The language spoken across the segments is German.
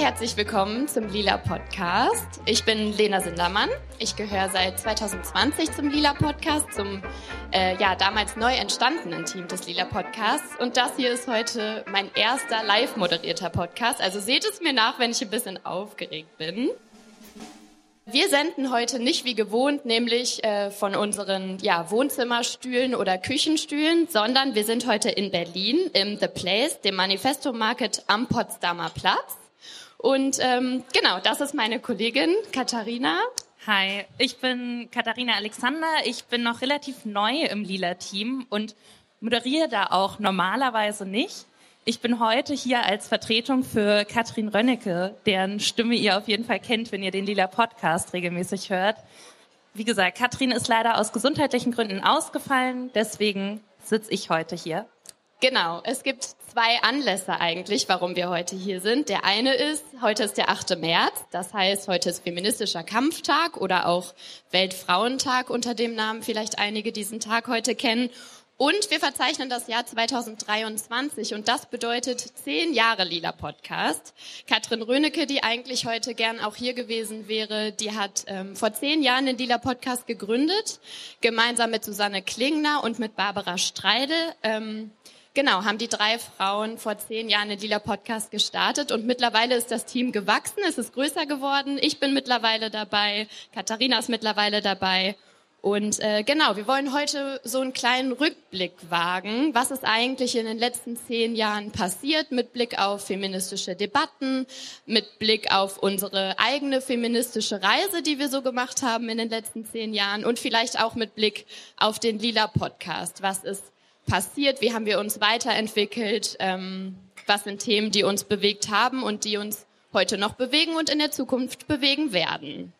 Herzlich willkommen zum Lila Podcast. Ich bin Lena Sindermann. Ich gehöre seit 2020 zum Lila Podcast, zum äh, ja damals neu entstandenen Team des Lila Podcasts. Und das hier ist heute mein erster live moderierter Podcast. Also seht es mir nach, wenn ich ein bisschen aufgeregt bin. Wir senden heute nicht wie gewohnt, nämlich äh, von unseren ja, Wohnzimmerstühlen oder Küchenstühlen, sondern wir sind heute in Berlin im The Place, dem Manifesto Market am Potsdamer Platz. Und ähm, genau, das ist meine Kollegin Katharina. Hi, ich bin Katharina Alexander. Ich bin noch relativ neu im Lila-Team und moderiere da auch normalerweise nicht. Ich bin heute hier als Vertretung für Katrin Rönnecke, deren Stimme ihr auf jeden Fall kennt, wenn ihr den Lila Podcast regelmäßig hört. Wie gesagt, Katrin ist leider aus gesundheitlichen Gründen ausgefallen, deswegen sitze ich heute hier. Genau, es gibt zwei Anlässe eigentlich, warum wir heute hier sind. Der eine ist, heute ist der 8. März, das heißt, heute ist feministischer Kampftag oder auch Weltfrauentag unter dem Namen vielleicht einige diesen Tag heute kennen. Und wir verzeichnen das Jahr 2023 und das bedeutet zehn Jahre Lila Podcast. Katrin Rönecke, die eigentlich heute gern auch hier gewesen wäre, die hat ähm, vor zehn Jahren den Lila Podcast gegründet, gemeinsam mit Susanne Klingner und mit Barbara Streide. Ähm, Genau, haben die drei Frauen vor zehn Jahren den Lila Podcast gestartet und mittlerweile ist das Team gewachsen, es ist größer geworden. Ich bin mittlerweile dabei, Katharina ist mittlerweile dabei. Und äh, genau, wir wollen heute so einen kleinen Rückblick wagen, was ist eigentlich in den letzten zehn Jahren passiert mit Blick auf feministische Debatten, mit Blick auf unsere eigene feministische Reise, die wir so gemacht haben in den letzten zehn Jahren und vielleicht auch mit Blick auf den Lila Podcast. Was ist passiert, wie haben wir uns weiterentwickelt, ähm, was sind Themen, die uns bewegt haben und die uns heute noch bewegen und in der Zukunft bewegen werden.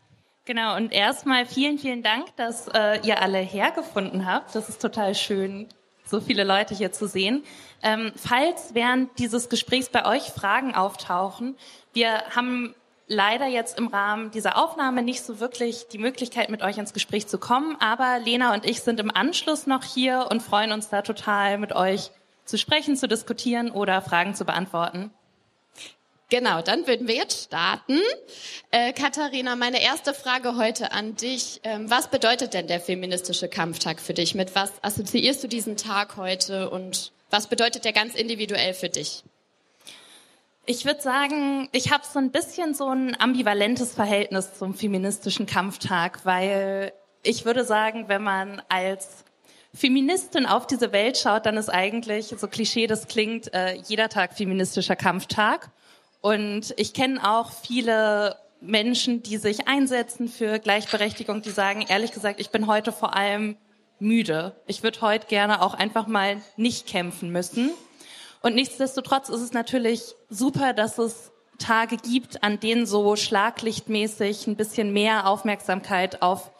Genau, und erstmal vielen, vielen Dank, dass äh, ihr alle hergefunden habt. Das ist total schön, so viele Leute hier zu sehen. Ähm, falls während dieses Gesprächs bei euch Fragen auftauchen, wir haben leider jetzt im Rahmen dieser Aufnahme nicht so wirklich die Möglichkeit, mit euch ins Gespräch zu kommen. Aber Lena und ich sind im Anschluss noch hier und freuen uns da total, mit euch zu sprechen, zu diskutieren oder Fragen zu beantworten. Genau, dann würden wir jetzt starten. Äh, Katharina, meine erste Frage heute an dich. Ähm, was bedeutet denn der feministische Kampftag für dich? Mit was assoziierst du diesen Tag heute und was bedeutet der ganz individuell für dich? Ich würde sagen, ich habe so ein bisschen so ein ambivalentes Verhältnis zum feministischen Kampftag, weil ich würde sagen, wenn man als Feministin auf diese Welt schaut, dann ist eigentlich, so Klischee das klingt, äh, jeder Tag feministischer Kampftag. Und ich kenne auch viele Menschen, die sich einsetzen für Gleichberechtigung, die sagen, ehrlich gesagt, ich bin heute vor allem müde. Ich würde heute gerne auch einfach mal nicht kämpfen müssen. Und nichtsdestotrotz ist es natürlich super, dass es Tage gibt, an denen so schlaglichtmäßig ein bisschen mehr Aufmerksamkeit auf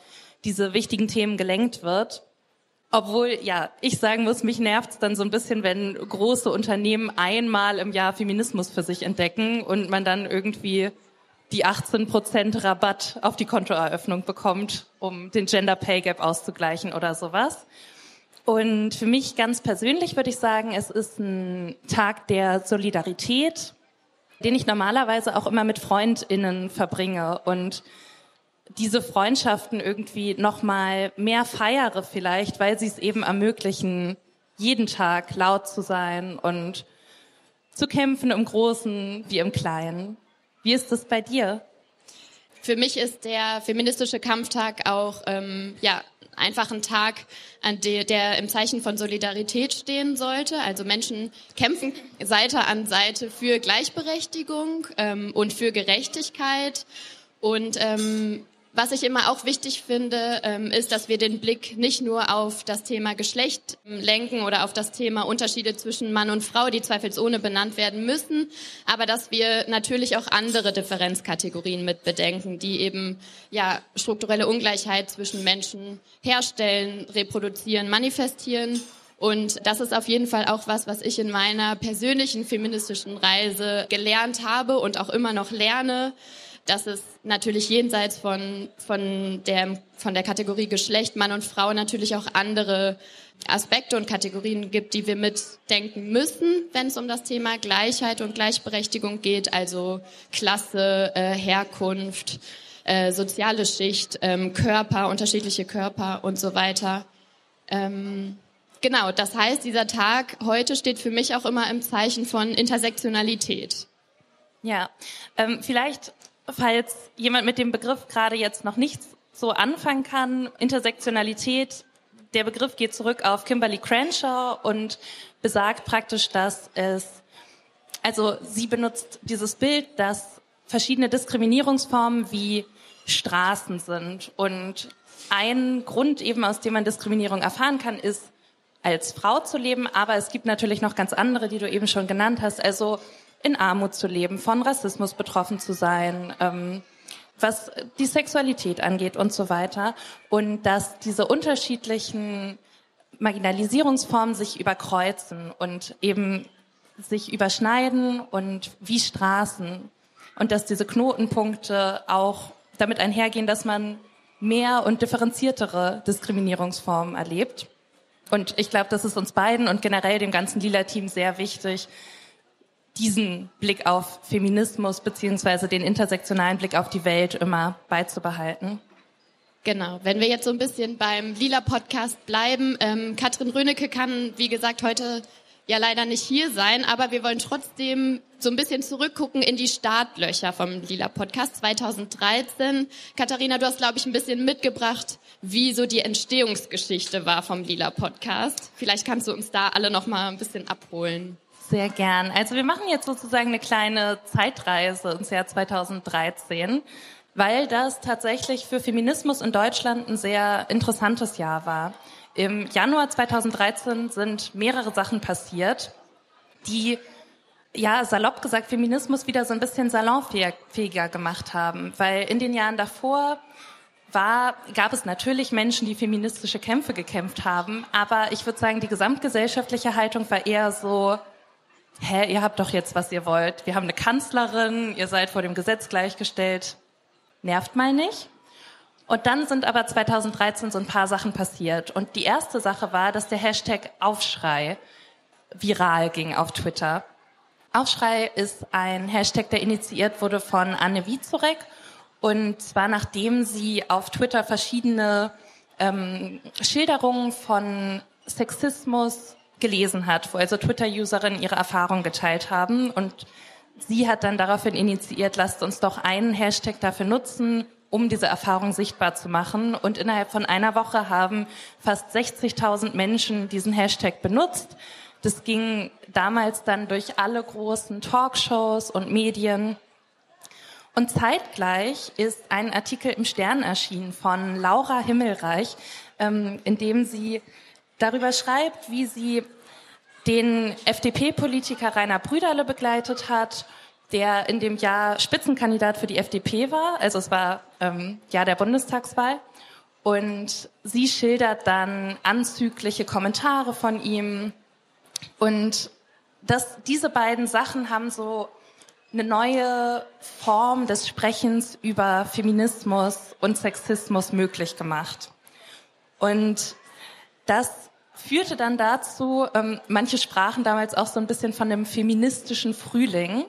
diese wichtigen Themen gelenkt wird. Obwohl, ja, ich sagen muss, mich nervt's dann so ein bisschen, wenn große Unternehmen einmal im Jahr Feminismus für sich entdecken und man dann irgendwie die 18 Prozent Rabatt auf die Kontoeröffnung bekommt, um den Gender Pay Gap auszugleichen oder sowas. Und für mich ganz persönlich würde ich sagen, es ist ein Tag der Solidarität, den ich normalerweise auch immer mit Freundinnen verbringe und diese Freundschaften irgendwie noch mal mehr feiere vielleicht, weil sie es eben ermöglichen, jeden Tag laut zu sein und zu kämpfen im Großen wie im Kleinen. Wie ist es bei dir? Für mich ist der feministische Kampftag auch ähm, ja einfach ein Tag, an der, der im Zeichen von Solidarität stehen sollte. Also Menschen kämpfen Seite an Seite für Gleichberechtigung ähm, und für Gerechtigkeit. Und ähm, Was ich immer auch wichtig finde, ähm, ist, dass wir den Blick nicht nur auf das Thema Geschlecht ähm, lenken oder auf das Thema Unterschiede zwischen Mann und Frau, die zweifelsohne benannt werden müssen, aber dass wir natürlich auch andere Differenzkategorien mit bedenken, die eben ja strukturelle Ungleichheit zwischen Menschen herstellen, reproduzieren, manifestieren. Und das ist auf jeden Fall auch was, was ich in meiner persönlichen feministischen Reise gelernt habe und auch immer noch lerne dass es natürlich jenseits von, von, der, von der Kategorie Geschlecht, Mann und Frau natürlich auch andere Aspekte und Kategorien gibt, die wir mitdenken müssen, wenn es um das Thema Gleichheit und Gleichberechtigung geht, also Klasse, äh, Herkunft, äh, soziale Schicht, ähm, Körper, unterschiedliche Körper und so weiter. Ähm, genau, das heißt, dieser Tag heute steht für mich auch immer im Zeichen von Intersektionalität. Ja, ähm, vielleicht falls jemand mit dem Begriff gerade jetzt noch nichts so anfangen kann, Intersektionalität, der Begriff geht zurück auf Kimberly Crenshaw und besagt praktisch, dass es, also sie benutzt dieses Bild, dass verschiedene Diskriminierungsformen wie Straßen sind. Und ein Grund eben, aus dem man Diskriminierung erfahren kann, ist, als Frau zu leben. Aber es gibt natürlich noch ganz andere, die du eben schon genannt hast. Also in Armut zu leben, von Rassismus betroffen zu sein, ähm, was die Sexualität angeht und so weiter. Und dass diese unterschiedlichen Marginalisierungsformen sich überkreuzen und eben sich überschneiden und wie Straßen. Und dass diese Knotenpunkte auch damit einhergehen, dass man mehr und differenziertere Diskriminierungsformen erlebt. Und ich glaube, das ist uns beiden und generell dem ganzen Lila-Team sehr wichtig, diesen Blick auf Feminismus beziehungsweise den intersektionalen Blick auf die Welt immer beizubehalten. Genau, wenn wir jetzt so ein bisschen beim Lila-Podcast bleiben. Ähm, Katrin Rönecke kann, wie gesagt, heute ja leider nicht hier sein, aber wir wollen trotzdem so ein bisschen zurückgucken in die Startlöcher vom Lila Podcast 2013. Katharina, du hast, glaube ich, ein bisschen mitgebracht, wie so die Entstehungsgeschichte war vom Lila Podcast. Vielleicht kannst du uns da alle noch mal ein bisschen abholen. Sehr gern. Also wir machen jetzt sozusagen eine kleine Zeitreise ins Jahr 2013, weil das tatsächlich für Feminismus in Deutschland ein sehr interessantes Jahr war. Im Januar 2013 sind mehrere Sachen passiert, die ja, salopp gesagt, Feminismus wieder so ein bisschen salonfähiger gemacht haben. Weil in den Jahren davor war, gab es natürlich Menschen, die feministische Kämpfe gekämpft haben. Aber ich würde sagen, die gesamtgesellschaftliche Haltung war eher so, hä, ihr habt doch jetzt, was ihr wollt. Wir haben eine Kanzlerin, ihr seid vor dem Gesetz gleichgestellt. Nervt mal nicht. Und dann sind aber 2013 so ein paar Sachen passiert. Und die erste Sache war, dass der Hashtag Aufschrei viral ging auf Twitter. Aufschrei ist ein Hashtag, der initiiert wurde von Anne Wiezorek. Und zwar nachdem sie auf Twitter verschiedene ähm, Schilderungen von Sexismus, gelesen hat, wo also Twitter-Userinnen ihre Erfahrung geteilt haben. Und sie hat dann daraufhin initiiert, lasst uns doch einen Hashtag dafür nutzen, um diese Erfahrung sichtbar zu machen. Und innerhalb von einer Woche haben fast 60.000 Menschen diesen Hashtag benutzt. Das ging damals dann durch alle großen Talkshows und Medien. Und zeitgleich ist ein Artikel im Stern erschienen von Laura Himmelreich, ähm, in dem sie darüber schreibt, wie sie den FDP-Politiker Rainer Brüderle begleitet hat, der in dem Jahr Spitzenkandidat für die FDP war. Also es war ähm, Jahr der Bundestagswahl. Und sie schildert dann anzügliche Kommentare von ihm. Und das, diese beiden Sachen haben so eine neue Form des Sprechens über Feminismus und Sexismus möglich gemacht. Und das führte dann dazu, ähm, manche sprachen damals auch so ein bisschen von dem feministischen Frühling,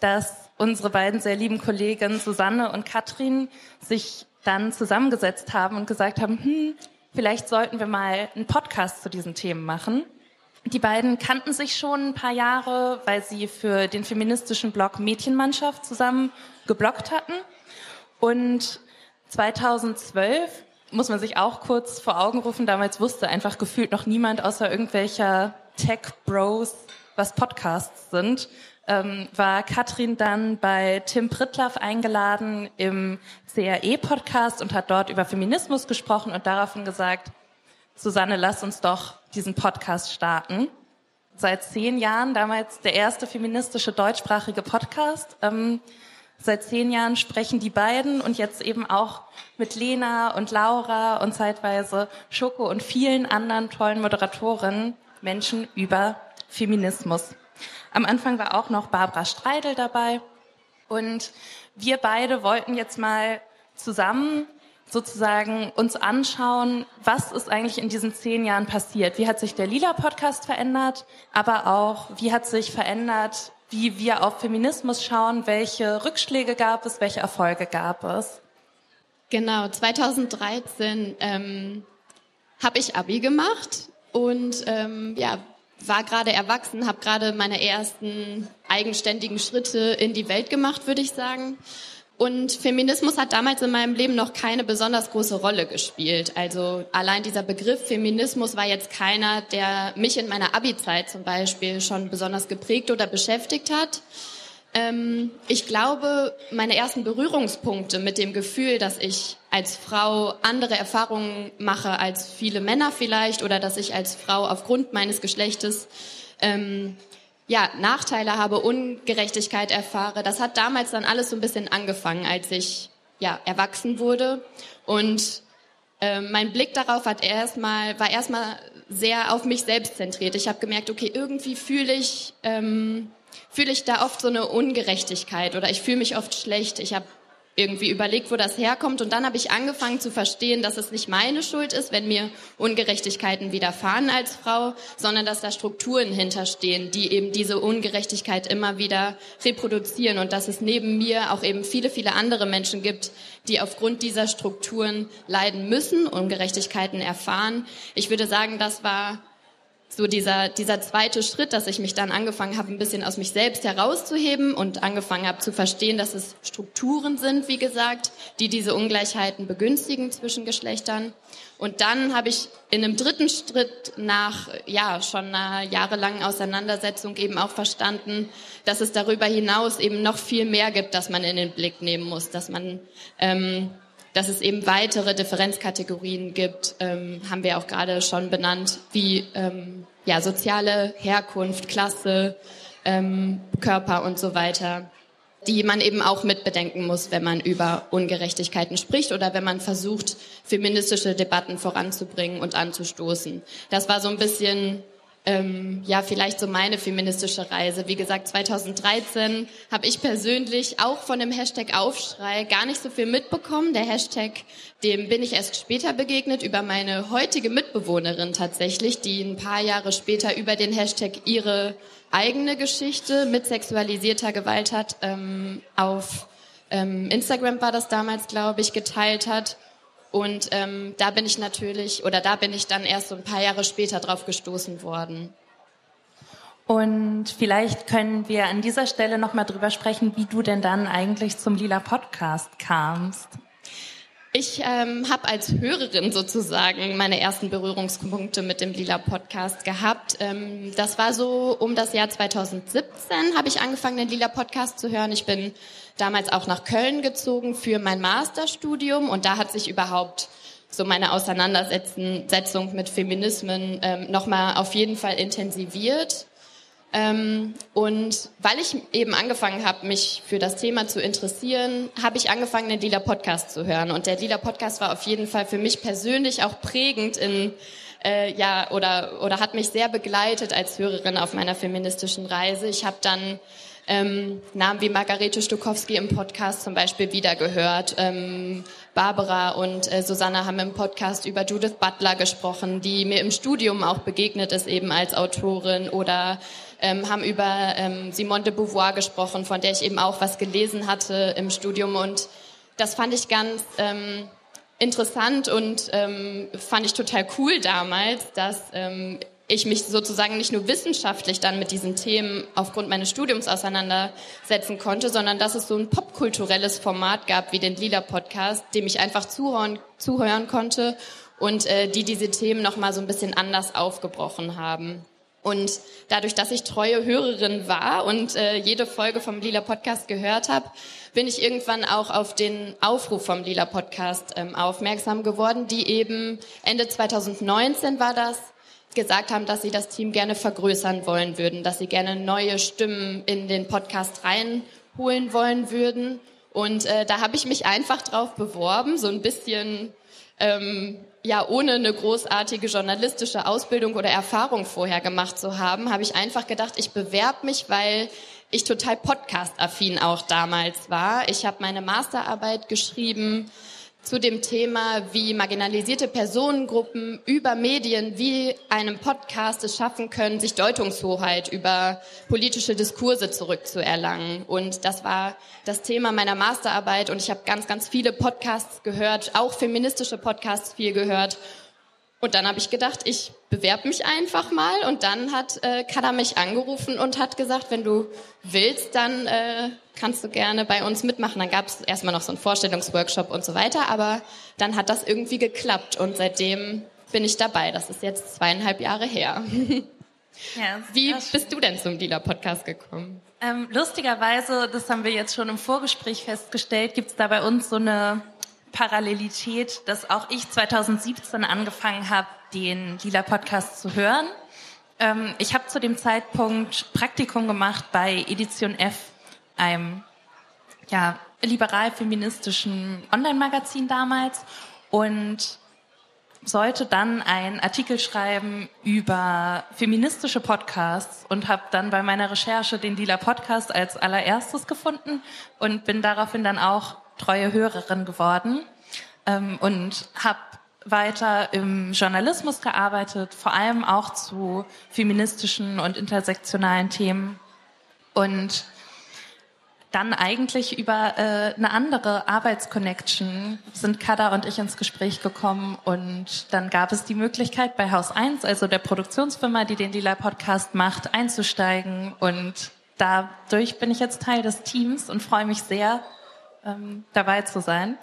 dass unsere beiden sehr lieben Kolleginnen Susanne und Katrin sich dann zusammengesetzt haben und gesagt haben, hm, vielleicht sollten wir mal einen Podcast zu diesen Themen machen. Die beiden kannten sich schon ein paar Jahre, weil sie für den feministischen Blog Mädchenmannschaft zusammen geblockt hatten. Und 2012 muss man sich auch kurz vor Augen rufen. Damals wusste einfach gefühlt noch niemand außer irgendwelcher Tech-Bros, was Podcasts sind. ähm, war Katrin dann bei Tim Prittlaff eingeladen im CRE-Podcast und hat dort über Feminismus gesprochen und daraufhin gesagt, Susanne, lass uns doch diesen Podcast starten. Seit zehn Jahren, damals der erste feministische deutschsprachige Podcast. Ähm, seit zehn Jahren sprechen die beiden und jetzt eben auch mit Lena und Laura und zeitweise Schoko und vielen anderen tollen Moderatorinnen Menschen über Feminismus. Am Anfang war auch noch Barbara Streidel dabei und wir beide wollten jetzt mal zusammen sozusagen uns anschauen, was ist eigentlich in diesen zehn Jahren passiert. Wie hat sich der Lila-Podcast verändert, aber auch, wie hat sich verändert, wie wir auf Feminismus schauen, welche Rückschläge gab es, welche Erfolge gab es. Genau, 2013 ähm, habe ich Abi gemacht und ähm, ja, war gerade erwachsen, habe gerade meine ersten eigenständigen Schritte in die Welt gemacht, würde ich sagen. Und Feminismus hat damals in meinem Leben noch keine besonders große Rolle gespielt. Also allein dieser Begriff Feminismus war jetzt keiner, der mich in meiner Abi-Zeit zum Beispiel schon besonders geprägt oder beschäftigt hat. Ähm, ich glaube, meine ersten Berührungspunkte mit dem Gefühl, dass ich als Frau andere Erfahrungen mache als viele Männer vielleicht oder dass ich als Frau aufgrund meines Geschlechtes ähm, ja, Nachteile habe, Ungerechtigkeit erfahre. Das hat damals dann alles so ein bisschen angefangen, als ich ja, erwachsen wurde. Und äh, mein Blick darauf hat erstmal, war erstmal sehr auf mich selbst zentriert. Ich habe gemerkt, okay, irgendwie fühle ich, ähm, fühle ich da oft so eine Ungerechtigkeit oder ich fühle mich oft schlecht. Ich habe irgendwie überlegt, wo das herkommt. Und dann habe ich angefangen zu verstehen, dass es nicht meine Schuld ist, wenn mir Ungerechtigkeiten widerfahren als Frau, sondern dass da Strukturen hinterstehen, die eben diese Ungerechtigkeit immer wieder reproduzieren und dass es neben mir auch eben viele, viele andere Menschen gibt, die aufgrund dieser Strukturen leiden müssen, Ungerechtigkeiten erfahren. Ich würde sagen, das war so dieser, dieser zweite Schritt, dass ich mich dann angefangen habe, ein bisschen aus mich selbst herauszuheben und angefangen habe zu verstehen, dass es Strukturen sind, wie gesagt, die diese Ungleichheiten begünstigen zwischen Geschlechtern. Und dann habe ich in einem dritten Schritt nach, ja, schon einer jahrelangen Auseinandersetzung eben auch verstanden, dass es darüber hinaus eben noch viel mehr gibt, das man in den Blick nehmen muss, dass man, ähm, dass es eben weitere Differenzkategorien gibt, ähm, haben wir auch gerade schon benannt, wie ähm, ja, soziale Herkunft, Klasse, ähm, Körper und so weiter, die man eben auch mitbedenken muss, wenn man über Ungerechtigkeiten spricht oder wenn man versucht, feministische Debatten voranzubringen und anzustoßen. Das war so ein bisschen ähm, ja, vielleicht so meine feministische Reise. Wie gesagt, 2013 habe ich persönlich auch von dem Hashtag Aufschrei gar nicht so viel mitbekommen. Der Hashtag, dem bin ich erst später begegnet über meine heutige Mitbewohnerin tatsächlich, die ein paar Jahre später über den Hashtag ihre eigene Geschichte mit sexualisierter Gewalt hat ähm, auf ähm, Instagram war das damals, glaube ich, geteilt hat. Und ähm, da bin ich natürlich, oder da bin ich dann erst so ein paar Jahre später drauf gestoßen worden. Und vielleicht können wir an dieser Stelle nochmal drüber sprechen, wie du denn dann eigentlich zum Lila Podcast kamst. Ich ähm, habe als Hörerin sozusagen meine ersten Berührungspunkte mit dem Lila Podcast gehabt. Ähm, das war so um das Jahr 2017 habe ich angefangen, den Lila Podcast zu hören. Ich bin damals auch nach Köln gezogen für mein Masterstudium und da hat sich überhaupt so meine Auseinandersetzung mit Feminismen ähm, nochmal auf jeden Fall intensiviert. Ähm, und weil ich eben angefangen habe, mich für das Thema zu interessieren, habe ich angefangen, den Lila Podcast zu hören. Und der Lila Podcast war auf jeden Fall für mich persönlich auch prägend in äh, ja oder oder hat mich sehr begleitet als Hörerin auf meiner feministischen Reise. Ich habe dann ähm, Namen wie Margarete Stokowski im Podcast zum Beispiel wiedergehört. Ähm, Barbara und äh, Susanne haben im Podcast über Judith Butler gesprochen, die mir im Studium auch begegnet ist, eben als Autorin oder ähm, haben über ähm, Simone de Beauvoir gesprochen, von der ich eben auch was gelesen hatte im Studium und das fand ich ganz ähm, interessant und ähm, fand ich total cool damals, dass ähm, ich mich sozusagen nicht nur wissenschaftlich dann mit diesen Themen aufgrund meines Studiums auseinandersetzen konnte, sondern dass es so ein popkulturelles Format gab wie den Lila Podcast, dem ich einfach zuhören, zuhören konnte und äh, die diese Themen noch mal so ein bisschen anders aufgebrochen haben. Und dadurch, dass ich treue Hörerin war und äh, jede Folge vom Lila Podcast gehört habe, bin ich irgendwann auch auf den Aufruf vom Lila Podcast ähm, aufmerksam geworden, die eben Ende 2019 war das, gesagt haben, dass sie das Team gerne vergrößern wollen würden, dass sie gerne neue Stimmen in den Podcast reinholen wollen würden. Und äh, da habe ich mich einfach drauf beworben, so ein bisschen ähm, ja ohne eine großartige journalistische Ausbildung oder Erfahrung vorher gemacht zu haben, habe ich einfach gedacht, ich bewerbe mich, weil ich total podcast-affin auch damals war. Ich habe meine Masterarbeit geschrieben zu dem Thema, wie marginalisierte Personengruppen über Medien wie einem Podcast es schaffen können, sich Deutungshoheit über politische Diskurse zurückzuerlangen. Und das war das Thema meiner Masterarbeit und ich habe ganz, ganz viele Podcasts gehört, auch feministische Podcasts viel gehört und dann habe ich gedacht, ich bewerbe mich einfach mal. Und dann hat äh, Kada mich angerufen und hat gesagt, wenn du willst, dann äh, kannst du gerne bei uns mitmachen. Dann gab es erstmal noch so einen Vorstellungsworkshop und so weiter. Aber dann hat das irgendwie geklappt. Und seitdem bin ich dabei. Das ist jetzt zweieinhalb Jahre her. Ja, Wie bist du denn zum Dealer-Podcast gekommen? Ähm, lustigerweise, das haben wir jetzt schon im Vorgespräch festgestellt, gibt es da bei uns so eine Parallelität, dass auch ich 2017 angefangen habe, den Lila Podcast zu hören. Ähm, ich habe zu dem Zeitpunkt Praktikum gemacht bei Edition F, einem ja, liberal-feministischen Online-Magazin damals und sollte dann einen Artikel schreiben über feministische Podcasts und habe dann bei meiner Recherche den Lila Podcast als allererstes gefunden und bin daraufhin dann auch treue Hörerin geworden ähm, und habe weiter im Journalismus gearbeitet, vor allem auch zu feministischen und intersektionalen Themen. Und dann eigentlich über äh, eine andere Arbeitsconnection sind Kada und ich ins Gespräch gekommen und dann gab es die Möglichkeit bei Haus 1, also der Produktionsfirma, die den Lila Podcast macht, einzusteigen. Und dadurch bin ich jetzt Teil des Teams und freue mich sehr, ähm, dabei zu sein.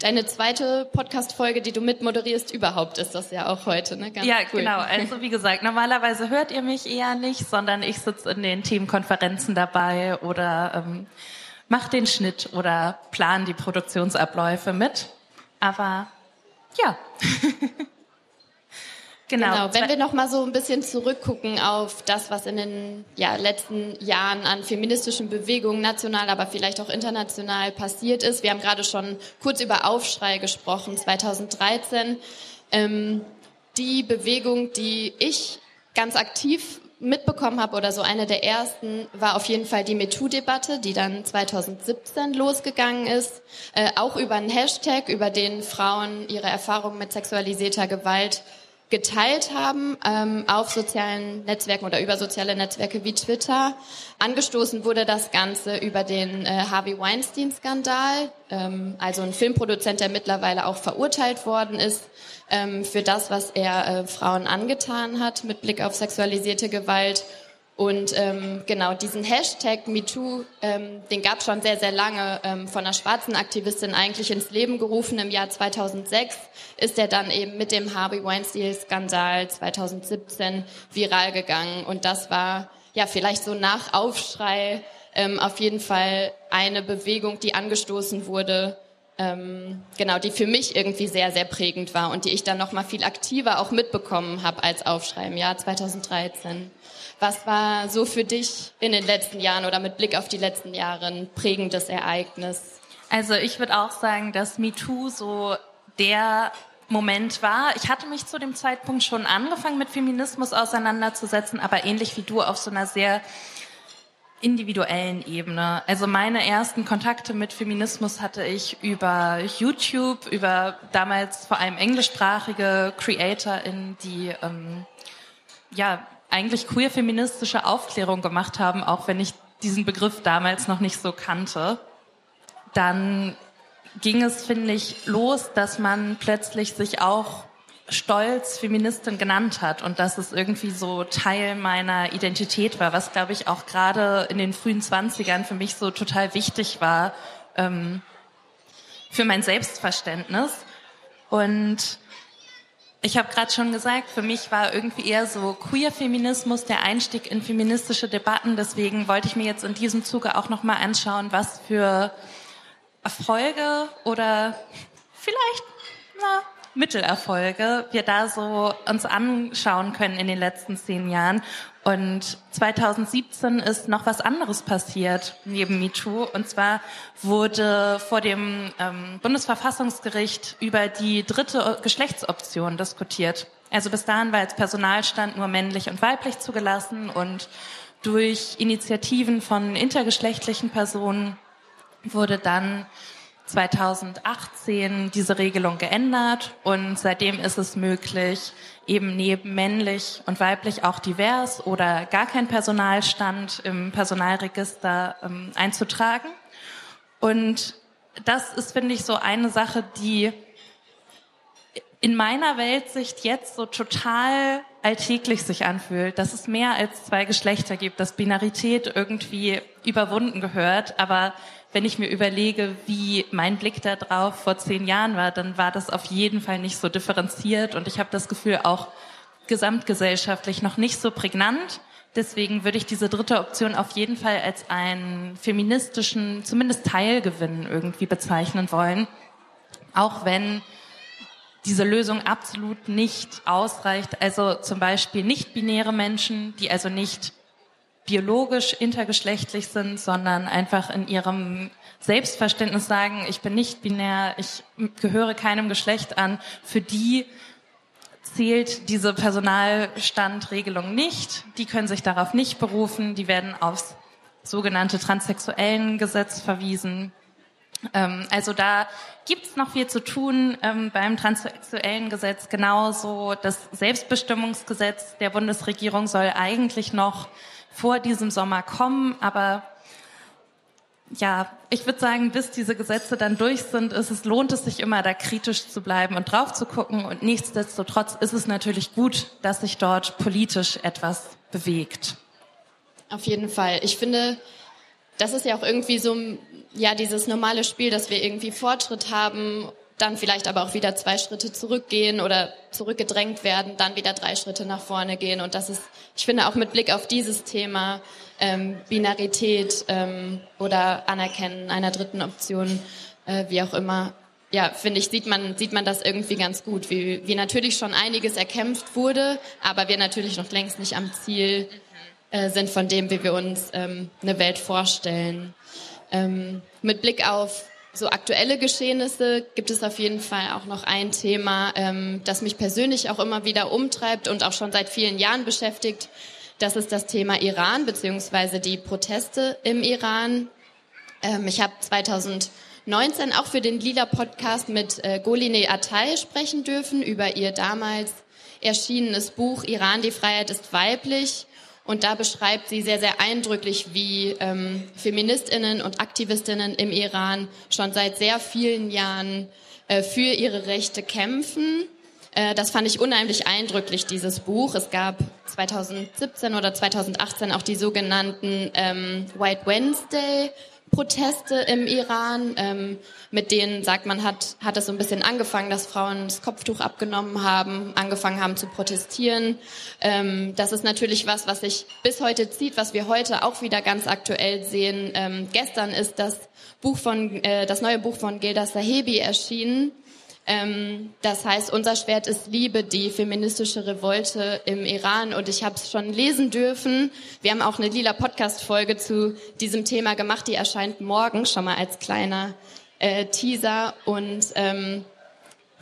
Deine zweite Podcast-Folge, die du mitmoderierst überhaupt, ist das ja auch heute, ne? Ganz ja, cool. genau. Also wie gesagt, normalerweise hört ihr mich eher nicht, sondern ich sitze in den Teamkonferenzen dabei oder ähm, mache den Schnitt oder plan die Produktionsabläufe mit. Aber ja. Genau. genau. Wenn wir noch mal so ein bisschen zurückgucken auf das, was in den ja, letzten Jahren an feministischen Bewegungen national, aber vielleicht auch international passiert ist. Wir haben gerade schon kurz über Aufschrei gesprochen, 2013. Ähm, die Bewegung, die ich ganz aktiv mitbekommen habe oder so eine der ersten war auf jeden Fall die MeToo-Debatte, die dann 2017 losgegangen ist, äh, auch über einen Hashtag, über den Frauen ihre Erfahrungen mit sexualisierter Gewalt geteilt haben ähm, auf sozialen Netzwerken oder über soziale Netzwerke wie Twitter. Angestoßen wurde das Ganze über den äh, Harvey Weinstein-Skandal, ähm, also ein Filmproduzent, der mittlerweile auch verurteilt worden ist ähm, für das, was er äh, Frauen angetan hat mit Blick auf sexualisierte Gewalt. Und ähm, genau diesen Hashtag MeToo, ähm, den gab schon sehr, sehr lange ähm, von einer schwarzen Aktivistin eigentlich ins Leben gerufen. Im Jahr 2006 ist er dann eben mit dem Harvey Weinstein-Skandal 2017 viral gegangen. Und das war ja vielleicht so nach Aufschrei ähm, auf jeden Fall eine Bewegung, die angestoßen wurde, ähm, genau, die für mich irgendwie sehr, sehr prägend war und die ich dann noch mal viel aktiver auch mitbekommen habe als Aufschrei im Jahr 2013. Was war so für dich in den letzten Jahren oder mit Blick auf die letzten Jahre ein prägendes Ereignis? Also ich würde auch sagen, dass MeToo so der Moment war. Ich hatte mich zu dem Zeitpunkt schon angefangen mit Feminismus auseinanderzusetzen, aber ähnlich wie du auf so einer sehr individuellen Ebene. Also meine ersten Kontakte mit Feminismus hatte ich über YouTube, über damals vor allem englischsprachige Creator, in die ähm, ja eigentlich queer-feministische Aufklärung gemacht haben, auch wenn ich diesen Begriff damals noch nicht so kannte, dann ging es, finde ich, los, dass man plötzlich sich auch stolz Feministin genannt hat und dass es irgendwie so Teil meiner Identität war, was, glaube ich, auch gerade in den frühen Zwanzigern für mich so total wichtig war ähm, für mein Selbstverständnis. Und ich habe gerade schon gesagt, für mich war irgendwie eher so Queer-Feminismus der Einstieg in feministische Debatten. Deswegen wollte ich mir jetzt in diesem Zuge auch noch mal anschauen, was für Erfolge oder vielleicht na, Mittelerfolge wir da so uns anschauen können in den letzten zehn Jahren. Und 2017 ist noch was anderes passiert neben MeToo. Und zwar wurde vor dem ähm, Bundesverfassungsgericht über die dritte Geschlechtsoption diskutiert. Also bis dahin war als Personalstand nur männlich und weiblich zugelassen und durch Initiativen von intergeschlechtlichen Personen wurde dann 2018 diese Regelung geändert und seitdem ist es möglich, eben neben männlich und weiblich auch divers oder gar kein Personalstand im Personalregister ähm, einzutragen. Und das ist, finde ich, so eine Sache, die in meiner Weltsicht jetzt so total alltäglich sich anfühlt, dass es mehr als zwei Geschlechter gibt, dass Binarität irgendwie überwunden gehört, aber wenn ich mir überlege, wie mein Blick da drauf vor zehn Jahren war, dann war das auf jeden Fall nicht so differenziert und ich habe das Gefühl auch gesamtgesellschaftlich noch nicht so prägnant. Deswegen würde ich diese dritte Option auf jeden Fall als einen feministischen, zumindest Teilgewinn irgendwie bezeichnen wollen. Auch wenn diese Lösung absolut nicht ausreicht. Also zum Beispiel nicht-binäre Menschen, die also nicht biologisch intergeschlechtlich sind, sondern einfach in ihrem Selbstverständnis sagen, ich bin nicht binär, ich gehöre keinem Geschlecht an, für die zählt diese Personalstandregelung nicht. Die können sich darauf nicht berufen. Die werden aufs sogenannte transsexuellen Gesetz verwiesen. Ähm, also da gibt's noch viel zu tun ähm, beim transsexuellen Gesetz. Genauso das Selbstbestimmungsgesetz der Bundesregierung soll eigentlich noch vor diesem Sommer kommen. Aber ja, ich würde sagen, bis diese Gesetze dann durch sind, ist es, lohnt es sich immer, da kritisch zu bleiben und drauf zu gucken. Und nichtsdestotrotz ist es natürlich gut, dass sich dort politisch etwas bewegt. Auf jeden Fall. Ich finde, das ist ja auch irgendwie so, ja, dieses normale Spiel, dass wir irgendwie Fortschritt haben dann vielleicht aber auch wieder zwei Schritte zurückgehen oder zurückgedrängt werden, dann wieder drei Schritte nach vorne gehen. Und das ist, ich finde auch mit Blick auf dieses Thema ähm, Binarität ähm, oder Anerkennen einer dritten Option, äh, wie auch immer, ja, finde ich, sieht man, sieht man das irgendwie ganz gut, wie, wie natürlich schon einiges erkämpft wurde, aber wir natürlich noch längst nicht am Ziel äh, sind von dem, wie wir uns ähm, eine Welt vorstellen. Ähm, mit Blick auf so aktuelle Geschehnisse gibt es auf jeden Fall auch noch ein Thema, ähm, das mich persönlich auch immer wieder umtreibt und auch schon seit vielen Jahren beschäftigt. Das ist das Thema Iran beziehungsweise die Proteste im Iran. Ähm, ich habe 2019 auch für den Lila Podcast mit äh, Goline Atay sprechen dürfen über ihr damals erschienenes Buch Iran, die Freiheit ist weiblich. Und da beschreibt sie sehr, sehr eindrücklich, wie ähm, Feministinnen und Aktivistinnen im Iran schon seit sehr vielen Jahren äh, für ihre Rechte kämpfen. Äh, das fand ich unheimlich eindrücklich, dieses Buch. Es gab 2017 oder 2018 auch die sogenannten ähm, White Wednesday Proteste im Iran, ähm, mit denen sagt man, hat, hat es so ein bisschen angefangen, dass Frauen das Kopftuch abgenommen haben, angefangen haben zu protestieren. Ähm, das ist natürlich was, was sich bis heute zieht, was wir heute auch wieder ganz aktuell sehen. Ähm, gestern ist das Buch von, äh, das neue Buch von Gilda Sahebi erschienen. Ähm, das heißt, unser Schwert ist Liebe, die feministische Revolte im Iran. Und ich habe es schon lesen dürfen. Wir haben auch eine lila Podcast-Folge zu diesem Thema gemacht. Die erscheint morgen schon mal als kleiner äh, Teaser. Und ähm,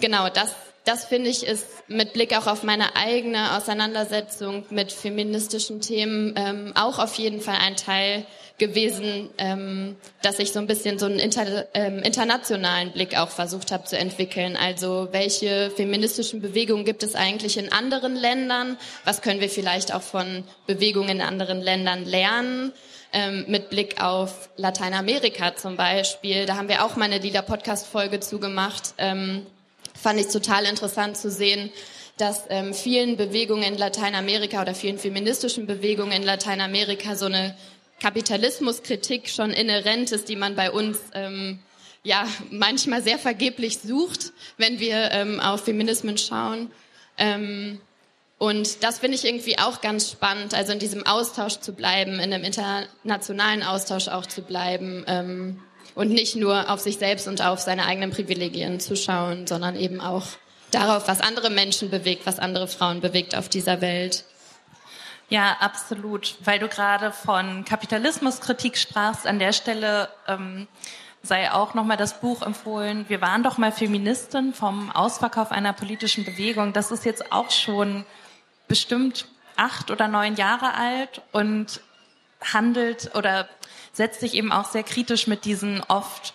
genau, das, das finde ich ist mit Blick auch auf meine eigene Auseinandersetzung mit feministischen Themen ähm, auch auf jeden Fall ein Teil gewesen, ähm, dass ich so ein bisschen so einen inter, ähm, internationalen Blick auch versucht habe zu entwickeln. Also welche feministischen Bewegungen gibt es eigentlich in anderen Ländern? Was können wir vielleicht auch von Bewegungen in anderen Ländern lernen? Ähm, mit Blick auf Lateinamerika zum Beispiel. Da haben wir auch mal eine Lila-Podcast-Folge zugemacht. Ähm, fand ich total interessant zu sehen, dass ähm, vielen Bewegungen in Lateinamerika oder vielen feministischen Bewegungen in Lateinamerika so eine Kapitalismuskritik schon inhärent ist, die man bei uns ähm, ja manchmal sehr vergeblich sucht, wenn wir ähm, auf Feminismen schauen. Ähm, und das finde ich irgendwie auch ganz spannend, also in diesem Austausch zu bleiben, in einem internationalen Austausch auch zu bleiben ähm, und nicht nur auf sich selbst und auf seine eigenen Privilegien zu schauen, sondern eben auch darauf, was andere Menschen bewegt, was andere Frauen bewegt auf dieser Welt. Ja, absolut. Weil du gerade von Kapitalismuskritik sprachst, an der Stelle ähm, sei auch nochmal das Buch empfohlen. Wir waren doch mal Feministin vom Ausverkauf einer politischen Bewegung. Das ist jetzt auch schon bestimmt acht oder neun Jahre alt und handelt oder setzt sich eben auch sehr kritisch mit diesen oft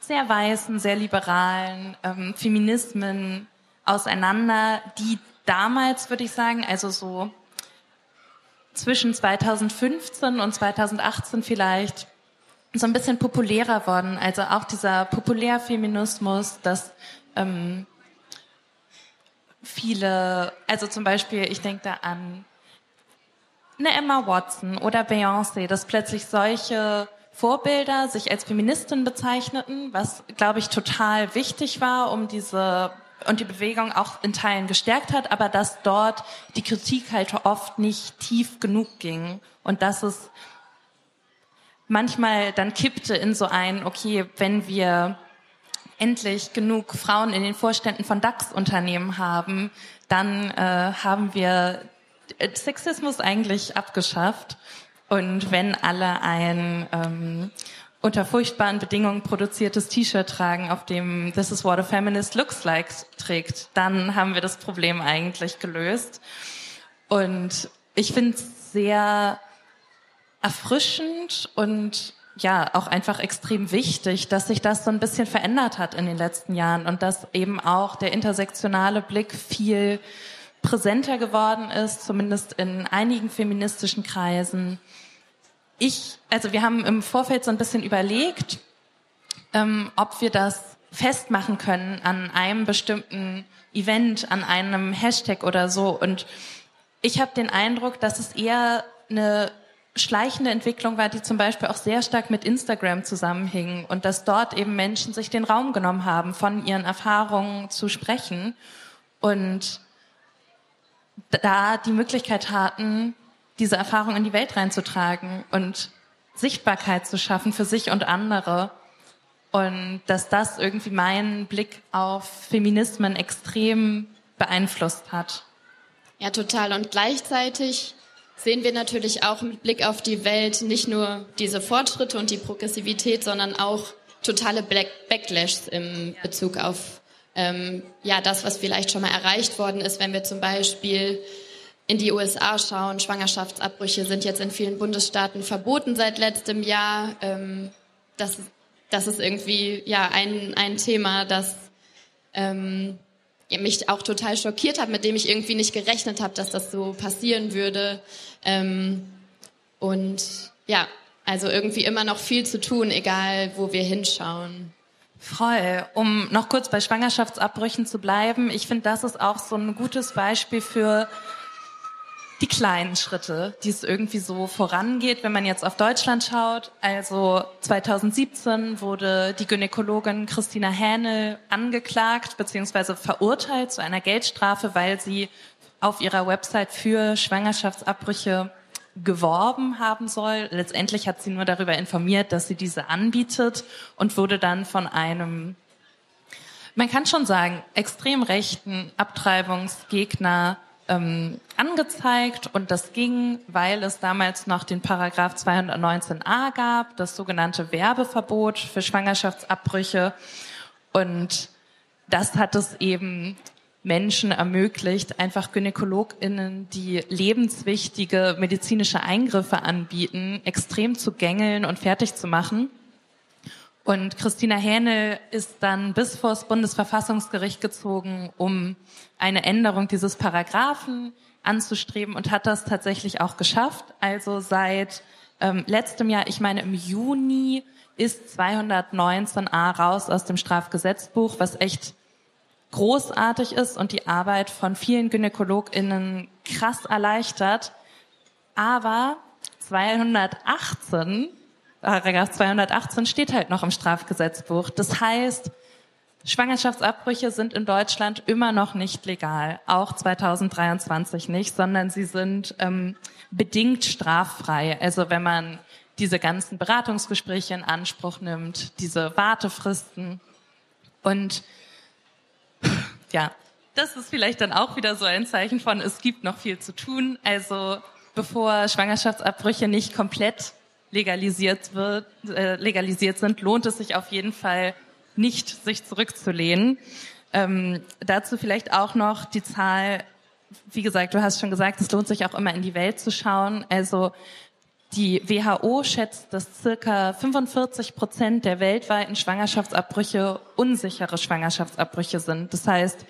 sehr weißen, sehr liberalen ähm, Feminismen auseinander, die damals, würde ich sagen, also so zwischen 2015 und 2018 vielleicht so ein bisschen populärer worden. Also auch dieser Populärfeminismus, dass ähm, viele, also zum Beispiel, ich denke da an eine Emma Watson oder Beyoncé, dass plötzlich solche Vorbilder sich als Feministin bezeichneten, was, glaube ich, total wichtig war, um diese und die Bewegung auch in Teilen gestärkt hat, aber dass dort die Kritik halt oft nicht tief genug ging und dass es manchmal dann kippte in so ein, okay, wenn wir endlich genug Frauen in den Vorständen von DAX-Unternehmen haben, dann äh, haben wir Sexismus eigentlich abgeschafft. Und wenn alle ein ähm, unter furchtbaren Bedingungen produziertes T-Shirt tragen, auf dem This is what a feminist looks like trägt, dann haben wir das Problem eigentlich gelöst. Und ich finde es sehr erfrischend und ja auch einfach extrem wichtig, dass sich das so ein bisschen verändert hat in den letzten Jahren und dass eben auch der intersektionale Blick viel präsenter geworden ist, zumindest in einigen feministischen Kreisen. Ich, also wir haben im Vorfeld so ein bisschen überlegt, ähm, ob wir das festmachen können an einem bestimmten Event, an einem Hashtag oder so. Und ich habe den Eindruck, dass es eher eine schleichende Entwicklung war, die zum Beispiel auch sehr stark mit Instagram zusammenhing und dass dort eben Menschen sich den Raum genommen haben, von ihren Erfahrungen zu sprechen und da die Möglichkeit hatten, diese Erfahrung in die Welt reinzutragen und Sichtbarkeit zu schaffen für sich und andere. Und dass das irgendwie meinen Blick auf Feminismen extrem beeinflusst hat. Ja, total. Und gleichzeitig sehen wir natürlich auch mit Blick auf die Welt nicht nur diese Fortschritte und die Progressivität, sondern auch totale Backlashs im Bezug auf ähm, ja das, was vielleicht schon mal erreicht worden ist, wenn wir zum Beispiel in die USA schauen. Schwangerschaftsabbrüche sind jetzt in vielen Bundesstaaten verboten seit letztem Jahr. Ähm, das, das ist irgendwie ja ein, ein Thema, das ähm, mich auch total schockiert hat, mit dem ich irgendwie nicht gerechnet habe, dass das so passieren würde. Ähm, und ja, also irgendwie immer noch viel zu tun, egal wo wir hinschauen. Voll. Um noch kurz bei Schwangerschaftsabbrüchen zu bleiben, ich finde, das ist auch so ein gutes Beispiel für die kleinen Schritte, die es irgendwie so vorangeht, wenn man jetzt auf Deutschland schaut. Also 2017 wurde die Gynäkologin Christina Hähnel angeklagt bzw. verurteilt zu einer Geldstrafe, weil sie auf ihrer Website für Schwangerschaftsabbrüche geworben haben soll. Letztendlich hat sie nur darüber informiert, dass sie diese anbietet und wurde dann von einem, man kann schon sagen, extrem rechten Abtreibungsgegner ähm, angezeigt und das ging, weil es damals noch den Paragraph 219a gab, das sogenannte Werbeverbot für Schwangerschaftsabbrüche und das hat es eben Menschen ermöglicht, einfach GynäkologInnen, die lebenswichtige medizinische Eingriffe anbieten, extrem zu gängeln und fertig zu machen. Und Christina Hähnel ist dann bis vor das Bundesverfassungsgericht gezogen, um eine Änderung dieses Paragraphen anzustreben und hat das tatsächlich auch geschafft. Also seit ähm, letztem Jahr, ich meine im Juni, ist 219a raus aus dem Strafgesetzbuch, was echt großartig ist und die Arbeit von vielen GynäkologInnen krass erleichtert. Aber 218 Paragraph 218 steht halt noch im Strafgesetzbuch. Das heißt, Schwangerschaftsabbrüche sind in Deutschland immer noch nicht legal, auch 2023 nicht, sondern sie sind ähm, bedingt straffrei. Also wenn man diese ganzen Beratungsgespräche in Anspruch nimmt, diese Wartefristen und ja, das ist vielleicht dann auch wieder so ein Zeichen von, es gibt noch viel zu tun. Also bevor Schwangerschaftsabbrüche nicht komplett legalisiert wird, äh, legalisiert sind, lohnt es sich auf jeden Fall nicht, sich zurückzulehnen. Ähm, dazu vielleicht auch noch die Zahl, wie gesagt, du hast schon gesagt, es lohnt sich auch immer in die Welt zu schauen. Also die WHO schätzt, dass circa 45 Prozent der weltweiten Schwangerschaftsabbrüche unsichere Schwangerschaftsabbrüche sind. Das heißt,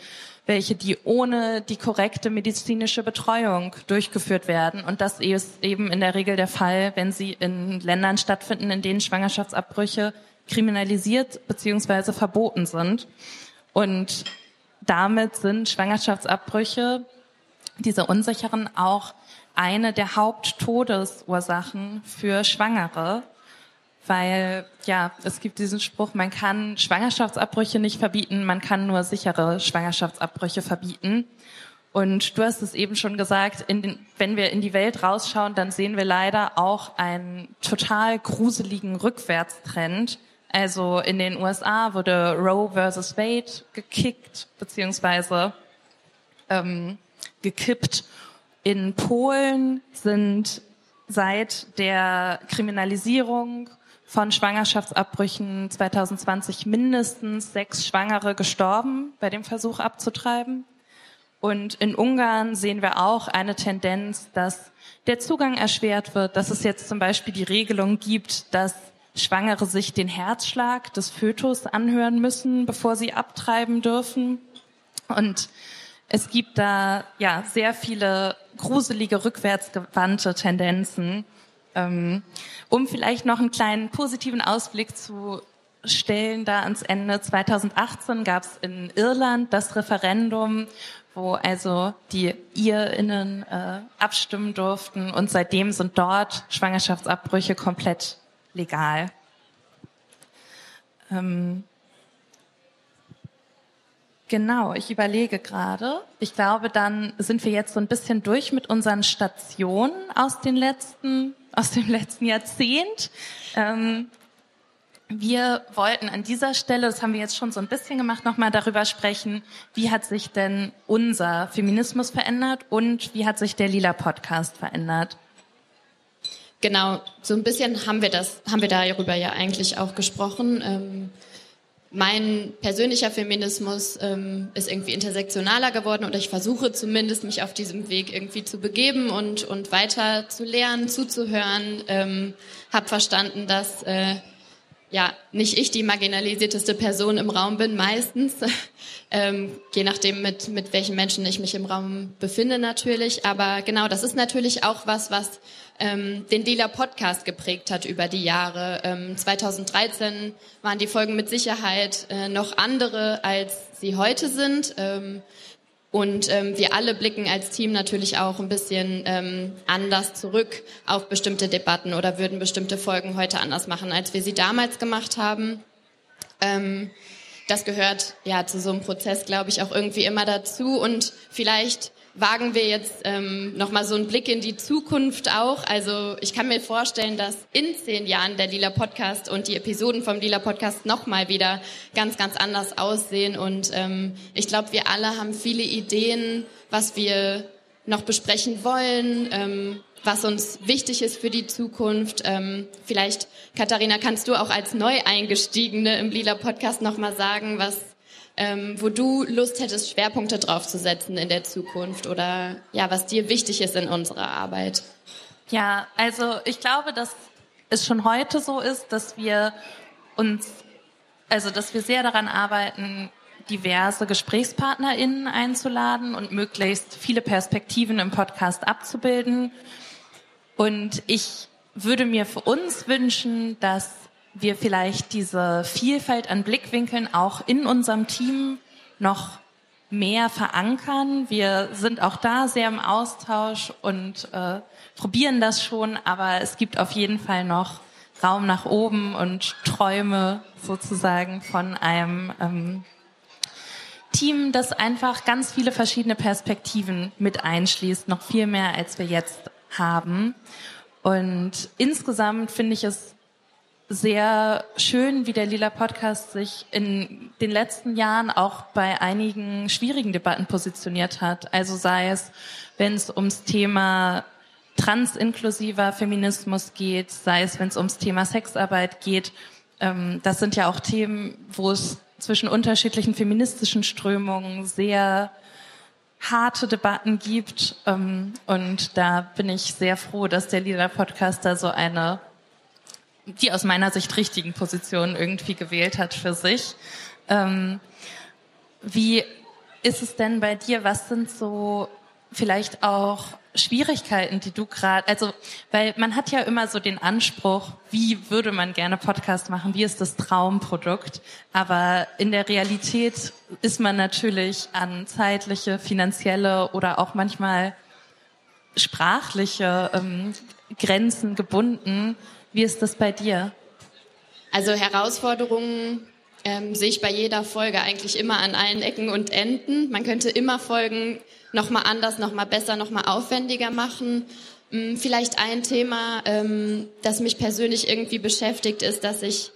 welche, die ohne die korrekte medizinische Betreuung durchgeführt werden. Und das ist eben in der Regel der Fall, wenn sie in Ländern stattfinden, in denen Schwangerschaftsabbrüche kriminalisiert bzw. verboten sind. Und damit sind Schwangerschaftsabbrüche, diese unsicheren, auch eine der Haupttodesursachen für Schwangere, weil ja, es gibt diesen Spruch, man kann Schwangerschaftsabbrüche nicht verbieten, man kann nur sichere Schwangerschaftsabbrüche verbieten. Und du hast es eben schon gesagt, den, wenn wir in die Welt rausschauen, dann sehen wir leider auch einen total gruseligen Rückwärtstrend. Also in den USA wurde Roe versus Wade gekickt, beziehungsweise ähm, gekippt. In Polen sind seit der Kriminalisierung von Schwangerschaftsabbrüchen 2020 mindestens sechs Schwangere gestorben bei dem Versuch abzutreiben. Und in Ungarn sehen wir auch eine Tendenz, dass der Zugang erschwert wird, dass es jetzt zum Beispiel die Regelung gibt, dass Schwangere sich den Herzschlag des Fötus anhören müssen, bevor sie abtreiben dürfen. Und es gibt da ja sehr viele gruselige rückwärtsgewandte Tendenzen. Ähm, um vielleicht noch einen kleinen positiven Ausblick zu stellen, da ans Ende 2018 gab es in Irland das Referendum, wo also die IrInnen äh, abstimmen durften und seitdem sind dort Schwangerschaftsabbrüche komplett legal. Ähm, Genau, ich überlege gerade. Ich glaube, dann sind wir jetzt so ein bisschen durch mit unseren Stationen aus den letzten, aus dem letzten Jahrzehnt. Ähm, wir wollten an dieser Stelle, das haben wir jetzt schon so ein bisschen gemacht, nochmal darüber sprechen, wie hat sich denn unser Feminismus verändert und wie hat sich der Lila Podcast verändert? Genau, so ein bisschen haben wir das, haben wir darüber ja eigentlich auch gesprochen. Ähm mein persönlicher Feminismus ähm, ist irgendwie intersektionaler geworden oder ich versuche zumindest, mich auf diesem Weg irgendwie zu begeben und, und weiter zu lernen, zuzuhören. Ähm, habe verstanden, dass äh, ja nicht ich die marginalisierteste Person im Raum bin, meistens, ähm, je nachdem mit, mit welchen Menschen ich mich im Raum befinde natürlich. Aber genau, das ist natürlich auch was, was ähm, den Lila Podcast geprägt hat über die Jahre. Ähm, 2013 waren die Folgen mit Sicherheit äh, noch andere, als sie heute sind. Ähm, und ähm, wir alle blicken als Team natürlich auch ein bisschen ähm, anders zurück auf bestimmte Debatten oder würden bestimmte Folgen heute anders machen, als wir sie damals gemacht haben. Ähm, das gehört ja zu so einem Prozess, glaube ich, auch irgendwie immer dazu. Und vielleicht wagen wir jetzt ähm, nochmal so einen Blick in die Zukunft auch. Also ich kann mir vorstellen, dass in zehn Jahren der Lila Podcast und die Episoden vom Lila Podcast nochmal wieder ganz, ganz anders aussehen. Und ähm, ich glaube, wir alle haben viele Ideen, was wir noch besprechen wollen, ähm, was uns wichtig ist für die Zukunft. Ähm, vielleicht, Katharina, kannst du auch als Neueingestiegene im Lila Podcast nochmal sagen, was ähm, wo du Lust hättest, Schwerpunkte draufzusetzen in der Zukunft oder ja, was dir wichtig ist in unserer Arbeit? Ja, also ich glaube, dass es schon heute so ist, dass wir uns, also dass wir sehr daran arbeiten, diverse GesprächspartnerInnen einzuladen und möglichst viele Perspektiven im Podcast abzubilden. Und ich würde mir für uns wünschen, dass wir vielleicht diese Vielfalt an Blickwinkeln auch in unserem Team noch mehr verankern. Wir sind auch da sehr im Austausch und äh, probieren das schon, aber es gibt auf jeden Fall noch Raum nach oben und Träume sozusagen von einem ähm, Team, das einfach ganz viele verschiedene Perspektiven mit einschließt, noch viel mehr als wir jetzt haben. Und insgesamt finde ich es sehr schön, wie der Lila Podcast sich in den letzten Jahren auch bei einigen schwierigen Debatten positioniert hat. Also sei es, wenn es ums Thema transinklusiver Feminismus geht, sei es, wenn es ums Thema Sexarbeit geht. Ähm, das sind ja auch Themen, wo es zwischen unterschiedlichen feministischen Strömungen sehr harte Debatten gibt. Ähm, und da bin ich sehr froh, dass der Lila Podcast da so eine, die aus meiner Sicht richtigen Position irgendwie gewählt hat für sich. Ähm, wie ist es denn bei dir? Was sind so vielleicht auch Schwierigkeiten, die du gerade, also, weil man hat ja immer so den Anspruch, wie würde man gerne Podcast machen, wie ist das Traumprodukt, aber in der Realität ist man natürlich an zeitliche, finanzielle oder auch manchmal sprachliche ähm, Grenzen gebunden. Wie ist das bei dir? Also Herausforderungen ähm, sehe ich bei jeder Folge eigentlich immer an allen Ecken und Enden. Man könnte immer Folgen nochmal anders, nochmal besser, nochmal aufwendiger machen. Mm, vielleicht ein Thema, ähm, das mich persönlich irgendwie beschäftigt, ist, dass ich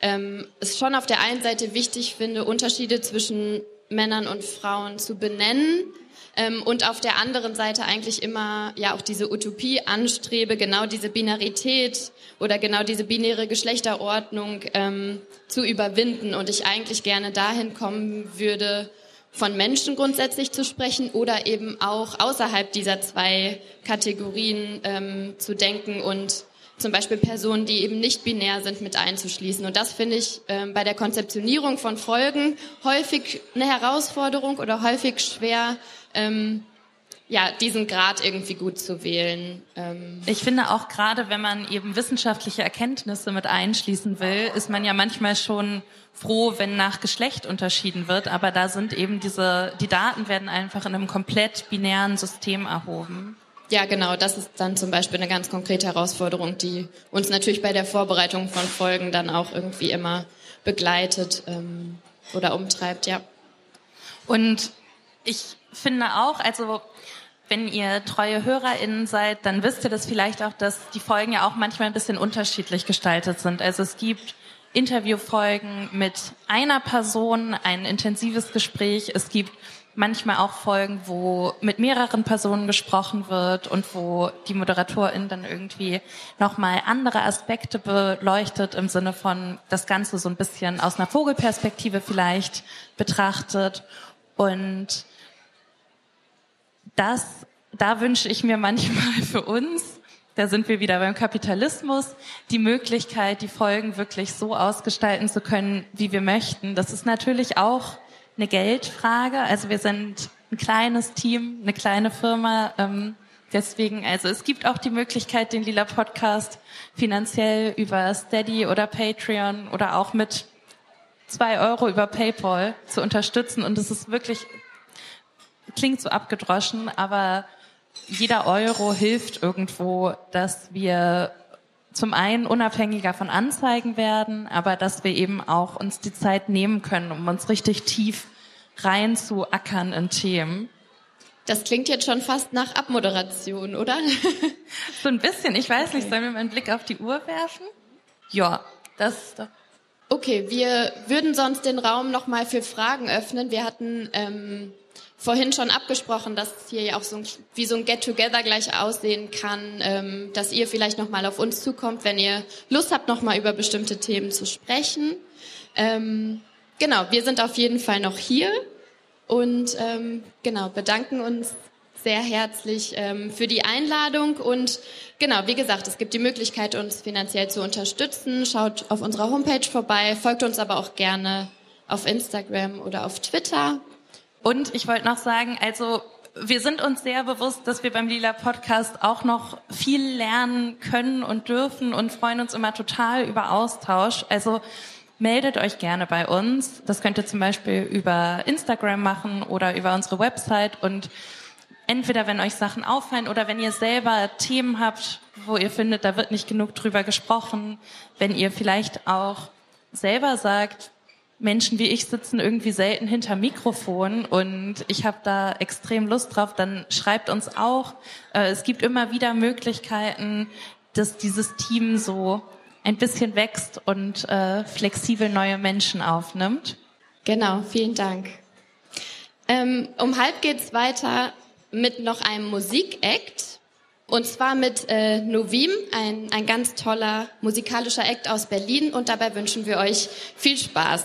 ähm, es schon auf der einen Seite wichtig finde, Unterschiede zwischen Männern und Frauen zu benennen ähm, und auf der anderen Seite eigentlich immer ja auch diese Utopie anstrebe, genau diese Binarität oder genau diese binäre Geschlechterordnung ähm, zu überwinden und ich eigentlich gerne dahin kommen würde, von Menschen grundsätzlich zu sprechen oder eben auch außerhalb dieser zwei Kategorien ähm, zu denken und zum Beispiel Personen, die eben nicht binär sind, mit einzuschließen. Und das finde ich ähm, bei der Konzeptionierung von Folgen häufig eine Herausforderung oder häufig schwer, ähm, ja, diesen Grad irgendwie gut zu wählen. Ähm. Ich finde auch gerade, wenn man eben wissenschaftliche Erkenntnisse mit einschließen will, ist man ja manchmal schon froh, wenn nach Geschlecht unterschieden wird, aber da sind eben diese, die Daten werden einfach in einem komplett binären System erhoben. Ja, genau. Das ist dann zum Beispiel eine ganz konkrete Herausforderung, die uns natürlich bei der Vorbereitung von Folgen dann auch irgendwie immer begleitet ähm, oder umtreibt, ja. Und ich finde auch, also wenn ihr treue HörerInnen seid, dann wisst ihr das vielleicht auch, dass die Folgen ja auch manchmal ein bisschen unterschiedlich gestaltet sind. Also es gibt Interviewfolgen mit einer Person, ein intensives Gespräch. Es gibt manchmal auch Folgen, wo mit mehreren Personen gesprochen wird und wo die Moderatorin dann irgendwie nochmal andere Aspekte beleuchtet im Sinne von das Ganze so ein bisschen aus einer Vogelperspektive vielleicht betrachtet. Und das, da wünsche ich mir manchmal für uns, da sind wir wieder beim Kapitalismus, die Möglichkeit, die Folgen wirklich so ausgestalten zu können, wie wir möchten. Das ist natürlich auch eine Geldfrage. Also wir sind ein kleines Team, eine kleine Firma. Ähm, deswegen, also es gibt auch die Möglichkeit, den Lila Podcast finanziell über Steady oder Patreon oder auch mit zwei Euro über PayPal zu unterstützen. Und es ist wirklich klingt so abgedroschen, aber jeder Euro hilft irgendwo, dass wir zum einen unabhängiger von Anzeigen werden, aber dass wir eben auch uns die Zeit nehmen können, um uns richtig tief rein zu ackern in Themen. Das klingt jetzt schon fast nach Abmoderation, oder? so ein bisschen. Ich weiß okay. nicht, sollen wir mal einen Blick auf die Uhr werfen? Ja, das. Okay, wir würden sonst den Raum nochmal für Fragen öffnen. Wir hatten ähm, vorhin schon abgesprochen, dass hier ja auch so ein, wie so ein Get-Together gleich aussehen kann, ähm, dass ihr vielleicht nochmal auf uns zukommt, wenn ihr Lust habt, nochmal über bestimmte Themen zu sprechen. Ähm, genau, wir sind auf jeden Fall noch hier und ähm, genau, bedanken uns sehr herzlich ähm, für die Einladung und genau, wie gesagt, es gibt die Möglichkeit, uns finanziell zu unterstützen. Schaut auf unserer Homepage vorbei, folgt uns aber auch gerne auf Instagram oder auf Twitter. Und ich wollte noch sagen, also wir sind uns sehr bewusst, dass wir beim Lila Podcast auch noch viel lernen können und dürfen und freuen uns immer total über Austausch. Also meldet euch gerne bei uns. Das könnt ihr zum Beispiel über Instagram machen oder über unsere Website und entweder wenn euch Sachen auffallen oder wenn ihr selber Themen habt, wo ihr findet, da wird nicht genug drüber gesprochen, wenn ihr vielleicht auch selber sagt, Menschen wie ich sitzen irgendwie selten hinter Mikrofon und ich habe da extrem Lust drauf, dann schreibt uns auch. Äh, es gibt immer wieder Möglichkeiten, dass dieses Team so ein bisschen wächst und äh, flexibel neue Menschen aufnimmt. Genau, vielen Dank. Ähm, um halb geht's weiter mit noch einem Musikakt. Und zwar mit äh, Novim, ein, ein ganz toller musikalischer Act aus Berlin. Und dabei wünschen wir euch viel Spaß.